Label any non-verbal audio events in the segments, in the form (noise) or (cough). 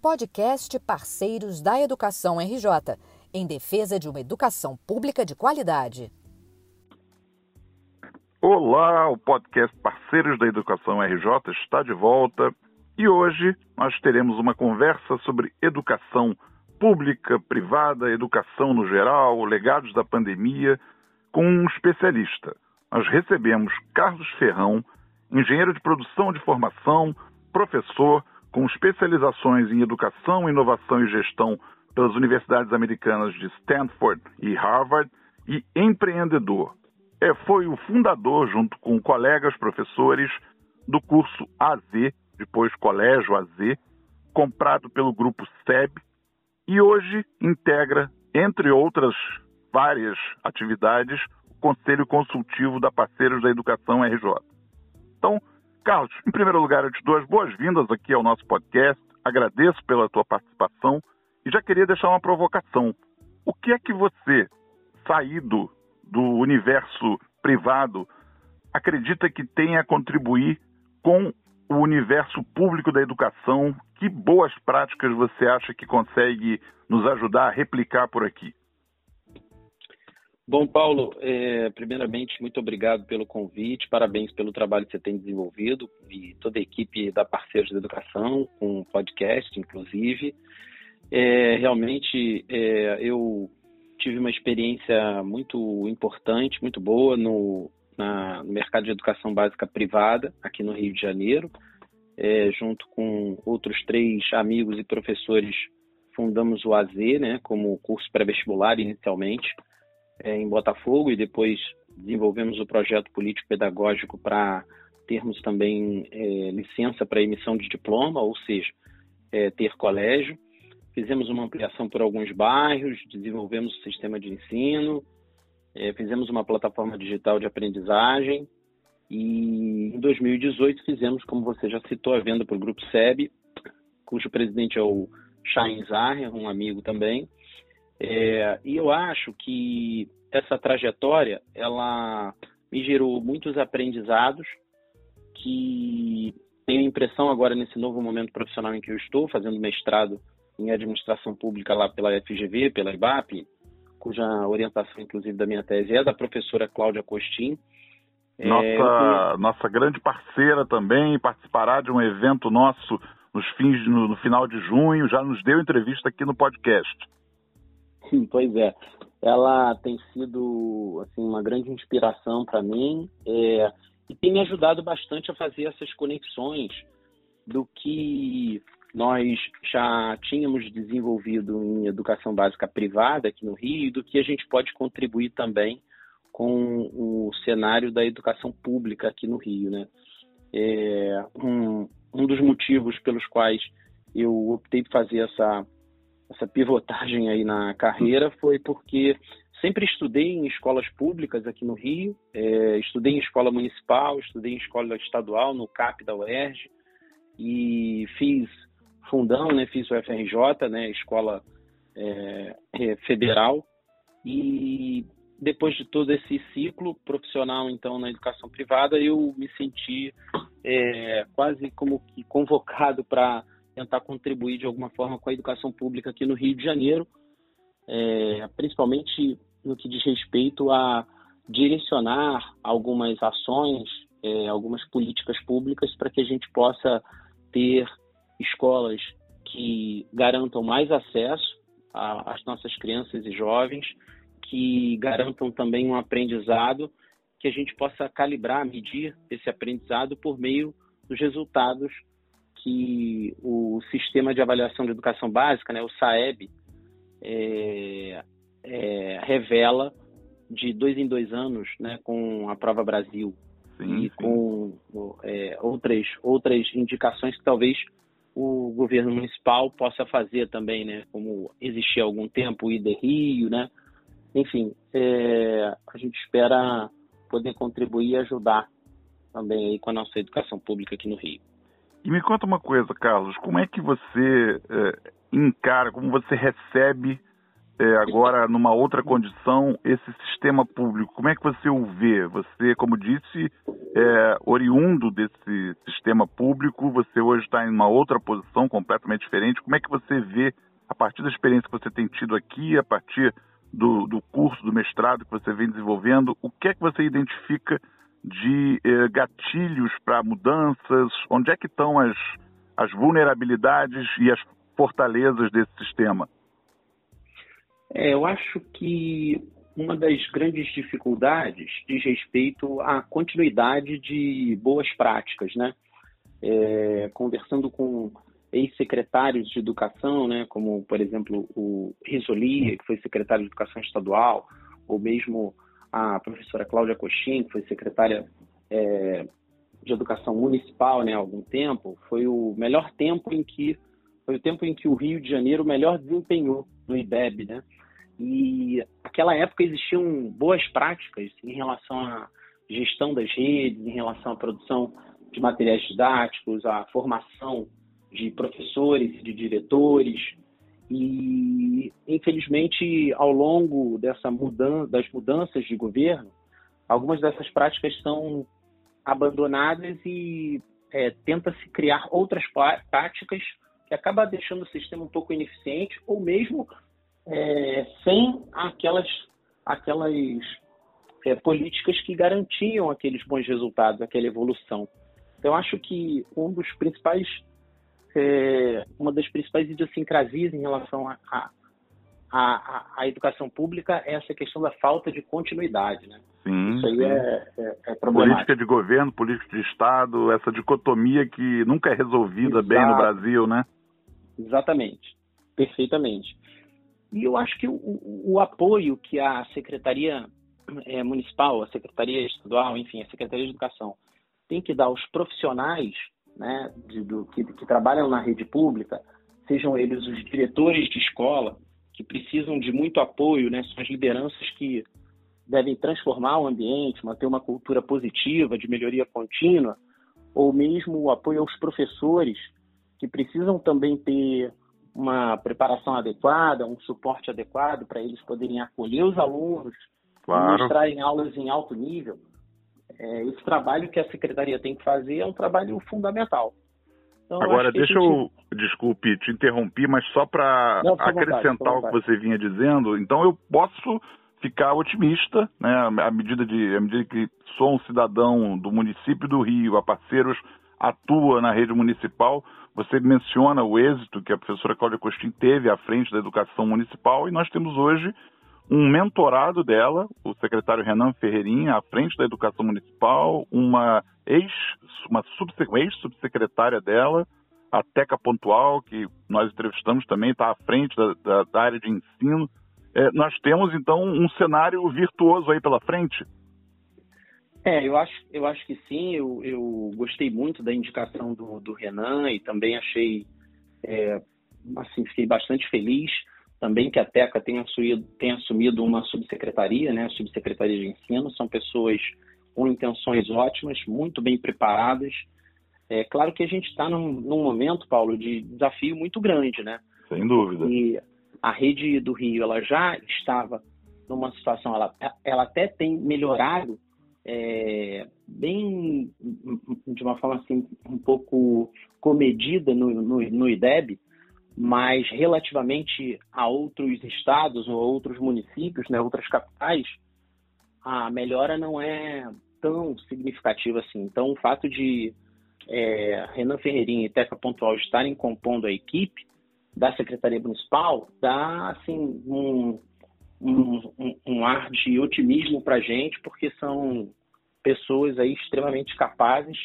podcast Parceiros da Educação RJ, em defesa de uma educação pública de qualidade. Olá, o podcast Parceiros da Educação RJ está de volta e hoje nós teremos uma conversa sobre educação pública, privada, educação no geral, legados da pandemia, com um especialista. Nós recebemos Carlos Ferrão, engenheiro de produção de formação, professor com especializações em educação, inovação e gestão pelas universidades americanas de Stanford e Harvard e empreendedor. É, foi o fundador, junto com colegas professores, do curso AZ, depois Colégio AZ, comprado pelo grupo SEB, e hoje integra, entre outras várias atividades, o Conselho Consultivo da Parceiros da Educação RJ. Então, Carlos, em primeiro lugar, eu te dou as boas-vindas aqui ao nosso podcast, agradeço pela tua participação e já queria deixar uma provocação. O que é que você, saído do universo privado, acredita que tem a contribuir com o universo público da educação? Que boas práticas você acha que consegue nos ajudar a replicar por aqui? Bom, Paulo, é, primeiramente, muito obrigado pelo convite, parabéns pelo trabalho que você tem desenvolvido e toda a equipe da Parceiros da Educação, com podcast, inclusive. É, realmente, é, eu tive uma experiência muito importante, muito boa no, na, no mercado de educação básica privada, aqui no Rio de Janeiro, junto com outros três amigos e professores, fundamos o AZ, né, como curso pré-vestibular inicialmente é, em Botafogo e depois desenvolvemos o projeto político-pedagógico para termos também é, licença para emissão de diploma, ou seja, é, ter colégio. Fizemos uma ampliação por alguns bairros, desenvolvemos o sistema de ensino, é, fizemos uma plataforma digital de aprendizagem e em 2018 fizemos, como você já citou, a venda para o Grupo SEB, cujo presidente é o Shain Zahir, um amigo também, é, e eu acho que essa trajetória, ela me gerou muitos aprendizados que tenho a impressão agora nesse novo momento profissional em que eu estou, fazendo mestrado em administração pública lá pela FGV, pela IBAP, cuja orientação, inclusive, da minha tese é da professora Cláudia Costin. É, nossa, é, nossa grande parceira também, participará de um evento nosso nos fins, no, no final de junho, já nos deu entrevista aqui no podcast. (laughs) pois é. Ela tem sido assim uma grande inspiração para mim é, e tem me ajudado bastante a fazer essas conexões do que nós já tínhamos desenvolvido em educação básica privada aqui no Rio e do que a gente pode contribuir também com o cenário da educação pública aqui no Rio, né? É, um, um dos motivos pelos quais eu optei por fazer essa essa pivotagem aí na carreira foi porque sempre estudei em escolas públicas aqui no Rio, é, estudei em escola municipal, estudei em escola estadual, no CAP da UERJ, e fiz fundão, né, fiz o FRJ, né, escola é, é, federal, e depois de todo esse ciclo profissional, então, na educação privada, eu me senti é, quase como que convocado para tentar contribuir de alguma forma com a educação pública aqui no Rio de Janeiro, é, principalmente no que diz respeito a direcionar algumas ações, é, algumas políticas públicas para que a gente possa ter escolas que garantam mais acesso às nossas crianças e jovens, que garantam também um aprendizado, que a gente possa calibrar, medir esse aprendizado por meio dos resultados que o sistema de avaliação de educação básica, né, o SAEB, é, é, revela de dois em dois anos, né, com a Prova Brasil sim, e sim. com é, outras, outras indicações que talvez o governo municipal possa fazer também, né, como existia há algum tempo o IDE Rio, né, enfim, é, a gente espera poder contribuir e ajudar também aí com a nossa educação pública aqui no Rio. E me conta uma coisa, Carlos, como é que você é, encara, como você recebe é, agora numa outra condição esse sistema público. Como é que você o vê? Você, como disse, é oriundo desse sistema público, você hoje está em uma outra posição completamente diferente. Como é que você vê, a partir da experiência que você tem tido aqui, a partir do, do curso, do mestrado que você vem desenvolvendo, o que é que você identifica de eh, gatilhos para mudanças? Onde é que estão as, as vulnerabilidades e as fortalezas desse sistema? É, eu acho que uma das grandes dificuldades diz respeito à continuidade de boas práticas, né? É, conversando com ex-secretários de educação, né, como, por exemplo, o Risoli, que foi secretário de Educação Estadual, ou mesmo a professora Cláudia Coxim, que foi secretária é, de Educação Municipal né, há algum tempo, foi o melhor tempo em que foi o tempo em que o Rio de Janeiro melhor desempenhou no IBEB, né? E naquela época existiam boas práticas em relação à gestão das redes, em relação à produção de materiais didáticos, à formação de professores de diretores. E, infelizmente, ao longo dessa mudança, das mudanças de governo, algumas dessas práticas são abandonadas e é, tenta-se criar outras práticas que acaba deixando o sistema um pouco ineficiente ou mesmo é, sem aquelas, aquelas é, políticas que garantiam aqueles bons resultados, aquela evolução. Então, acho que um dos principais, é, uma das principais idiosincrasias em relação à a, a, a, educação pública é essa questão da falta de continuidade, né? Sim, Isso aí. É, é, é Política de governo, política de Estado, essa dicotomia que nunca é resolvida Exato. bem no Brasil, né? Exatamente, perfeitamente. E eu acho que o, o, o apoio que a Secretaria é, Municipal, a Secretaria Estadual, enfim, a Secretaria de Educação, tem que dar aos profissionais né, de, do, que, que trabalham na rede pública, sejam eles os diretores de escola, que precisam de muito apoio, né, são as lideranças que devem transformar o ambiente, manter uma cultura positiva, de melhoria contínua, ou mesmo o apoio aos professores, que precisam também ter uma preparação adequada, um suporte adequado para eles poderem acolher os alunos, claro. ministrarem aulas em alto nível. É, esse trabalho que a secretaria tem que fazer é um trabalho fundamental. Então, Agora, deixa gente... eu, desculpe, te interrompi, mas só para acrescentar o que você vinha dizendo, então eu posso ficar otimista, né, à medida, de, à medida que sou um cidadão do município do Rio, a parceiros atua na rede municipal, você menciona o êxito que a professora Cláudia Costin teve à frente da educação municipal e nós temos hoje um mentorado dela, o secretário Renan Ferreirinha, à frente da educação municipal, uma ex, uma ex-subsecretária dela, a Teca Pontual, que nós entrevistamos também, está à frente da, da, da área de ensino. É, nós temos, então, um cenário virtuoso aí pela frente. É, eu acho, eu acho que sim. Eu, eu gostei muito da indicação do, do Renan e também achei, é, assim, fiquei bastante feliz também que a Teca tenha assumido, tenha assumido uma subsecretaria, né, a subsecretaria de ensino. São pessoas com intenções ótimas, muito bem preparadas. É claro que a gente está num, num momento, Paulo, de desafio muito grande, né? Sem dúvida. E a rede do Rio, ela já estava numa situação, ela, ela até tem melhorado é, bem de uma forma assim um pouco comedida no, no, no IDEB, mas relativamente a outros estados ou outros municípios, né, outras capitais, a melhora não é tão significativa assim. Então, o fato de é, Renan Ferreirinha e Teca Pontual estarem compondo a equipe da Secretaria Municipal dá assim um, um, um, ar de otimismo para a gente, porque são pessoas aí extremamente capazes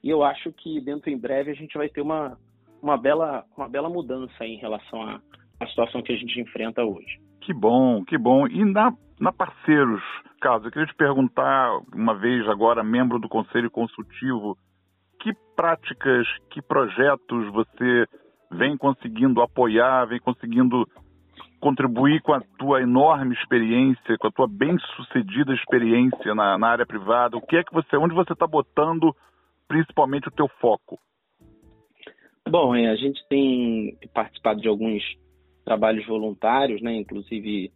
e eu acho que dentro em breve a gente vai ter uma, uma, bela, uma bela mudança em relação à, à situação que a gente enfrenta hoje. Que bom, que bom. E na, na Parceiros, Carlos, eu queria te perguntar, uma vez agora membro do Conselho Consultivo, que práticas, que projetos você vem conseguindo apoiar, vem conseguindo contribuir com a tua enorme experiência, com a tua bem-sucedida experiência na, na, área privada? O que é que você, onde você está botando principalmente o teu foco? Bom, é, a gente tem participado de alguns trabalhos voluntários, né? Inclusive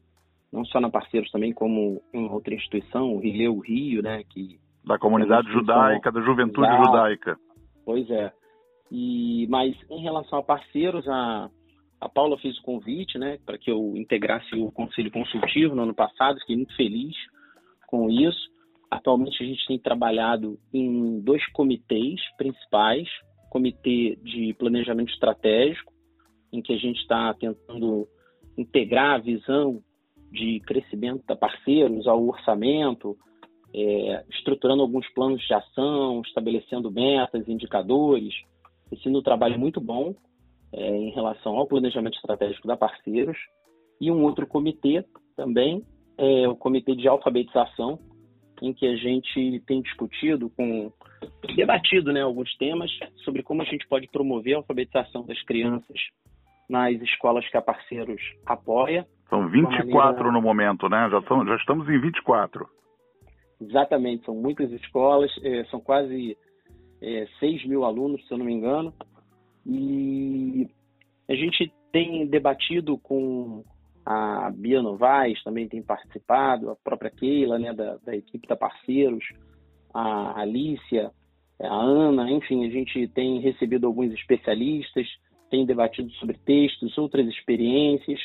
não só na Parceiros também, como em outra instituição, o Rio Rio, né? Que da comunidade é judaica, da juventude judaica. Pois é. E mas em relação a parceiros, a a Paula fez o convite, né, para que eu integrasse o conselho consultivo no ano passado. Fiquei muito feliz com isso. Atualmente a gente tem trabalhado em dois comitês principais, comitê de planejamento estratégico, em que a gente está tentando integrar a visão de crescimento da parceiros ao orçamento, é, estruturando alguns planos de ação, estabelecendo metas, indicadores. Sendo um trabalho muito bom é, em relação ao planejamento estratégico da parceiros. E um outro comitê também, é o comitê de alfabetização, em que a gente tem discutido com debatido né, alguns temas sobre como a gente pode promover a alfabetização das crianças nas escolas que a Parceiros apoia. São 24 maneira... no momento, né? Já, são, já estamos em 24. Exatamente, são muitas escolas, é, são quase é, 6 mil alunos, se eu não me engano. E a gente tem debatido com a Bia Novaes, também tem participado, a própria Keila, né, da, da equipe da Parceiros, a Alicia, a Ana, enfim, a gente tem recebido alguns especialistas, tem debatido sobre textos, outras experiências,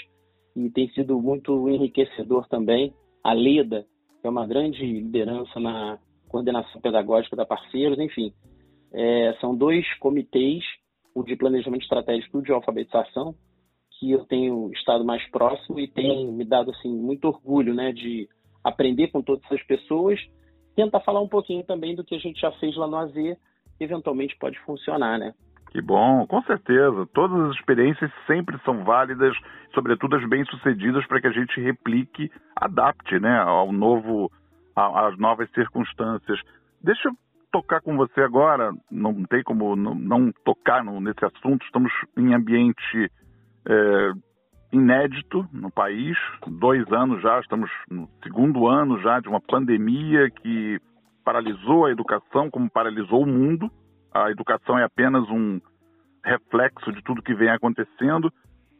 e tem sido muito enriquecedor também. A Leda, que é uma grande liderança na coordenação pedagógica da Parceiros, enfim, é, são dois comitês, o de planejamento estratégico e o de alfabetização, que eu tenho estado mais próximo e tem me dado assim muito orgulho, né, de aprender com todas essas pessoas, tentar falar um pouquinho também do que a gente já fez lá no AZ, que eventualmente pode funcionar, né? Que bom, com certeza. Todas as experiências sempre são válidas, sobretudo as bem-sucedidas, para que a gente replique, adapte, né, ao novo, às novas circunstâncias. Deixa eu tocar com você agora, não tem como não, não tocar no, nesse assunto, estamos em ambiente é, inédito no país, dois anos já, estamos no segundo ano já de uma pandemia que paralisou a educação, como paralisou o mundo. A educação é apenas um reflexo de tudo que vem acontecendo.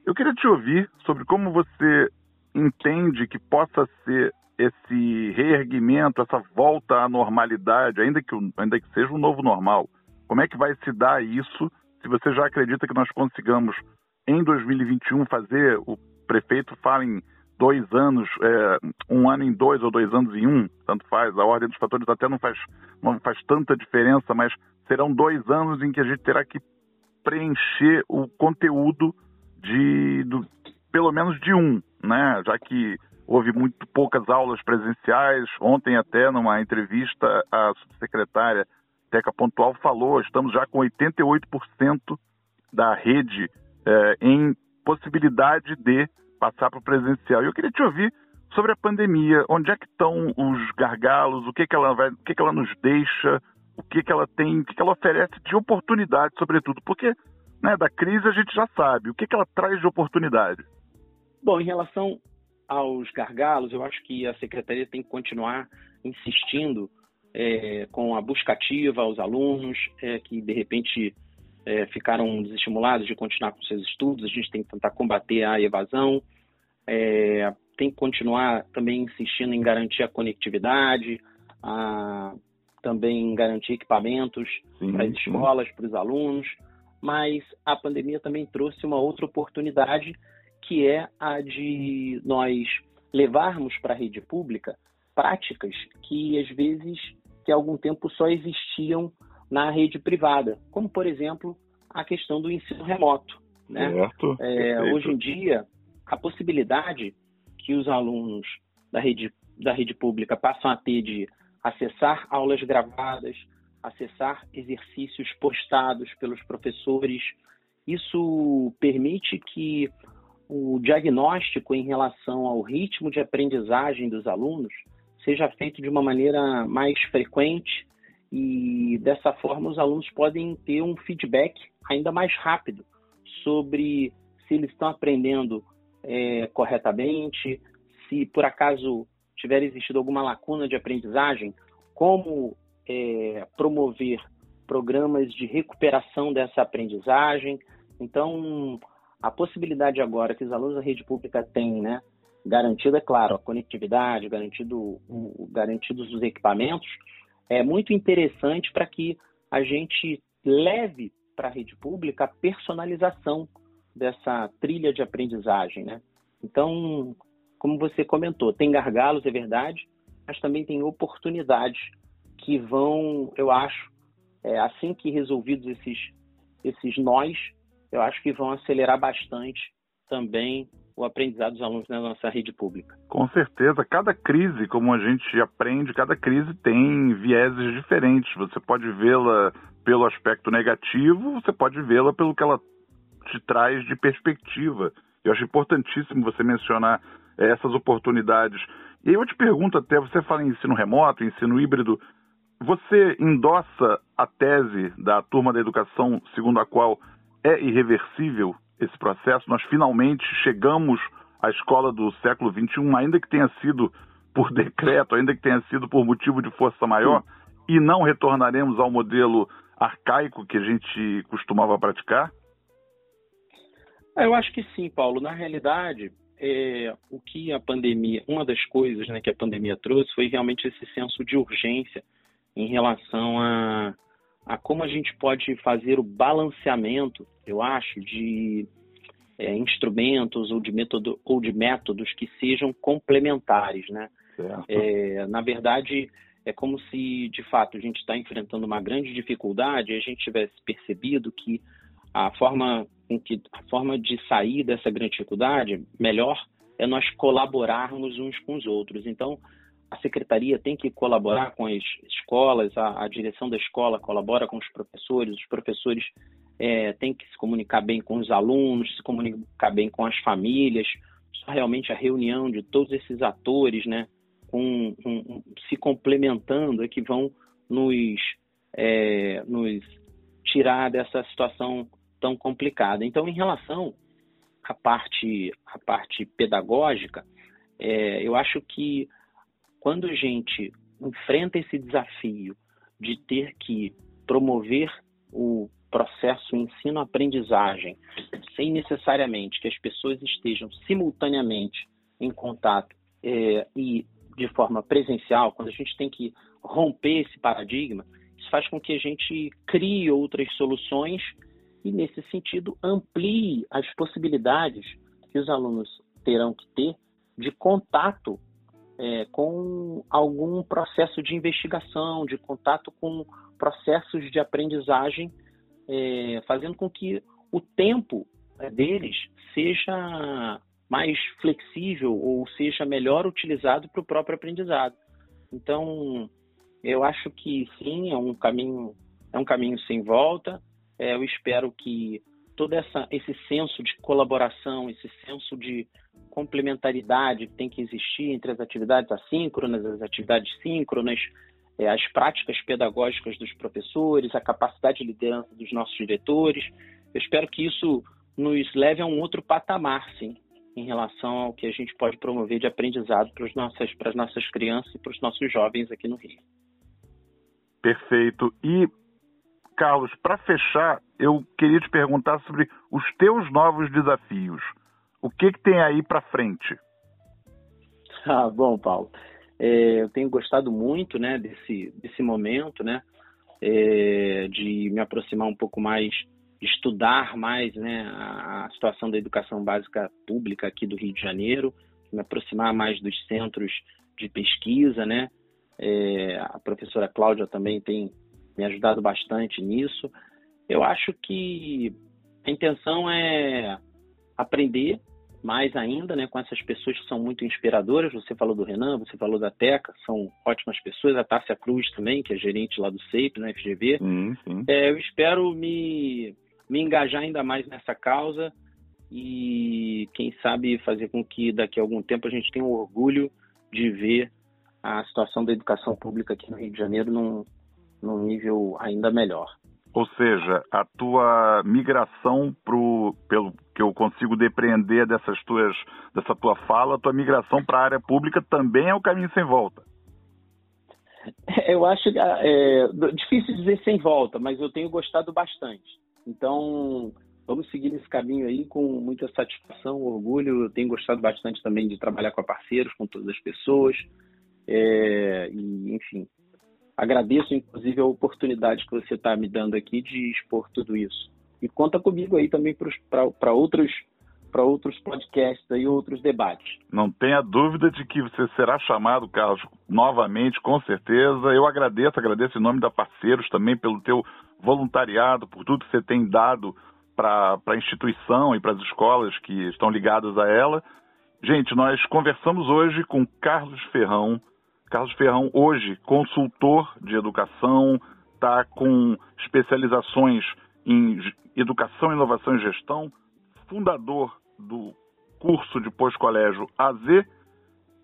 Eu queria te ouvir sobre como você entende que possa ser esse reerguimento, essa volta à normalidade, ainda que, ainda que seja um novo normal. Como é que vai se dar isso? Se você já acredita que nós consigamos em 2021 fazer, o prefeito fala em dois anos, é, um ano em dois ou dois anos em um, tanto faz, a ordem dos fatores até não faz, não faz tanta diferença, mas serão dois anos em que a gente terá que preencher o conteúdo de, do, pelo menos de um, né? Já que houve muito poucas aulas presenciais. Ontem até numa entrevista a subsecretária Teca Pontual falou, estamos já com 88% da rede é, em possibilidade de passar para o presencial. E eu queria te ouvir sobre a pandemia, onde é que estão os gargalos, o que, que ela vai, o que, que ela nos deixa, o que, que ela tem, o que, que ela oferece de oportunidade, sobretudo, porque né, da crise a gente já sabe, o que, que ela traz de oportunidade? Bom, em relação aos gargalos, eu acho que a secretaria tem que continuar insistindo é, com a busca ativa aos alunos é, que de repente é, ficaram desestimulados de continuar com seus estudos, a gente tem que tentar combater a evasão, é, tem que continuar também insistindo em garantir a conectividade, a, também garantir equipamentos para as escolas, para os alunos, mas a pandemia também trouxe uma outra oportunidade, que é a de nós levarmos para a rede pública práticas que às vezes que há algum tempo só existiam na rede privada, como, por exemplo, a questão do ensino remoto. Né? Certo, é, hoje em dia, a possibilidade que os alunos da rede, da rede pública passam a ter de acessar aulas gravadas, acessar exercícios postados pelos professores, isso permite que o diagnóstico em relação ao ritmo de aprendizagem dos alunos seja feito de uma maneira mais frequente e dessa forma os alunos podem ter um feedback ainda mais rápido sobre se eles estão aprendendo é, corretamente, se por acaso tiver existido alguma lacuna de aprendizagem, como é, promover programas de recuperação dessa aprendizagem. Então, a possibilidade agora que os alunos da rede pública têm, né, garantido, é claro, a conectividade, garantido, garantidos os equipamentos, é muito interessante para que a gente leve para a rede pública a personalização dessa trilha de aprendizagem, né? Então, como você comentou, tem gargalos, é verdade, mas também tem oportunidades que vão, eu acho, é, assim que resolvidos esses, esses nós, eu acho que vão acelerar bastante também o aprendizado dos alunos na nossa rede pública. Com certeza, cada crise, como a gente aprende, cada crise tem vieses diferentes. Você pode vê-la pelo aspecto negativo, você pode vê-la pelo que ela te traz de perspectiva. Eu acho importantíssimo você mencionar eh, essas oportunidades. E aí eu te pergunto até, você fala em ensino remoto, ensino híbrido, você endossa a tese da turma da educação segundo a qual é irreversível esse processo? Nós finalmente chegamos à escola do século XXI, ainda que tenha sido por (laughs) decreto, ainda que tenha sido por motivo de força maior, e não retornaremos ao modelo arcaico que a gente costumava praticar? Eu acho que sim, Paulo. Na realidade, é, o que a pandemia, uma das coisas né, que a pandemia trouxe foi realmente esse senso de urgência em relação a, a como a gente pode fazer o balanceamento, eu acho, de é, instrumentos ou de, método, ou de métodos que sejam complementares, né? É, na verdade, é como se, de fato, a gente está enfrentando uma grande dificuldade e a gente tivesse percebido que a forma, em que, a forma de sair dessa grande dificuldade melhor é nós colaborarmos uns com os outros. Então, a secretaria tem que colaborar com as escolas, a, a direção da escola colabora com os professores, os professores é, têm que se comunicar bem com os alunos, se comunicar bem com as famílias. Só realmente a reunião de todos esses atores, né, um, se complementando, é que vão nos, é, nos tirar dessa situação tão complicada. Então, em relação à parte, à parte pedagógica, é, eu acho que quando a gente enfrenta esse desafio de ter que promover o processo ensino-aprendizagem sem necessariamente que as pessoas estejam simultaneamente em contato é, e de forma presencial, quando a gente tem que romper esse paradigma, isso faz com que a gente crie outras soluções e, nesse sentido, amplie as possibilidades que os alunos terão que ter de contato é, com algum processo de investigação, de contato com processos de aprendizagem, é, fazendo com que o tempo é, deles seja mais flexível ou seja melhor utilizado para o próprio aprendizado. Então, eu acho que sim, é um caminho, é um caminho sem volta. É, eu espero que todo essa, esse senso de colaboração, esse senso de complementaridade que tem que existir entre as atividades assíncronas, as atividades síncronas, é, as práticas pedagógicas dos professores, a capacidade de liderança dos nossos diretores. Eu espero que isso nos leve a um outro patamar, sim, em relação ao que a gente pode promover de aprendizado para, nossas, para as nossas crianças e para os nossos jovens aqui no Rio. Perfeito. E, Carlos, para fechar, eu queria te perguntar sobre os teus novos desafios. O que, que tem aí para frente? (laughs) Ah, bom, Paulo. É, eu tenho gostado muito né, desse, desse momento, né, é, de me aproximar um pouco mais estudar mais né, a situação da educação básica pública aqui do Rio de Janeiro, me aproximar mais dos centros de pesquisa, né? É, a professora Cláudia também tem me ajudado bastante nisso. Eu acho que a intenção é aprender mais ainda, né, com essas pessoas que são muito inspiradoras. Você falou do Renan, você falou da Teca, são ótimas pessoas. A Tássia Cruz também, que é gerente lá do CEIP, no FGV. Sim, sim. É, eu espero me me engajar ainda mais nessa causa e, quem sabe, fazer com que daqui a algum tempo a gente tenha o orgulho de ver a situação da educação pública aqui no Rio de Janeiro num, num nível ainda melhor. Ou seja, a tua migração pro, pelo que eu consigo depreender dessas tuas, dessa tua fala, a tua migração para a área pública também é o caminho sem volta. (laughs) Eu acho é, difícil dizer sem volta, mas eu tenho gostado bastante. Então, vamos seguir nesse caminho aí com muita satisfação, orgulho. Eu tenho gostado bastante também de trabalhar com parceiros, com todas as pessoas. É, e, enfim, agradeço inclusive a oportunidade que você está me dando aqui de expor tudo isso. E conta comigo aí também para outros para outros podcasts e outros debates. Não tenha dúvida de que você será chamado, Carlos, novamente, com certeza. Eu agradeço, agradeço em nome da Parceiros também pelo teu voluntariado, por tudo que você tem dado para a instituição e para as escolas que estão ligadas a ela. Gente, nós conversamos hoje com Carlos Ferrão. Carlos Ferrão, hoje, consultor de educação, está com especializações em educação, inovação e gestão, fundador do curso de pós-colégio AZ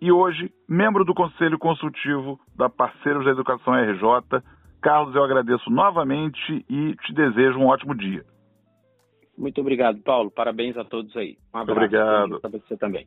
e hoje membro do Conselho Consultivo da Parceiros da Educação RJ. Carlos, eu agradeço novamente e te desejo um ótimo dia. Muito obrigado, Paulo. Parabéns a todos aí. Um abraço. Obrigado. Para você também.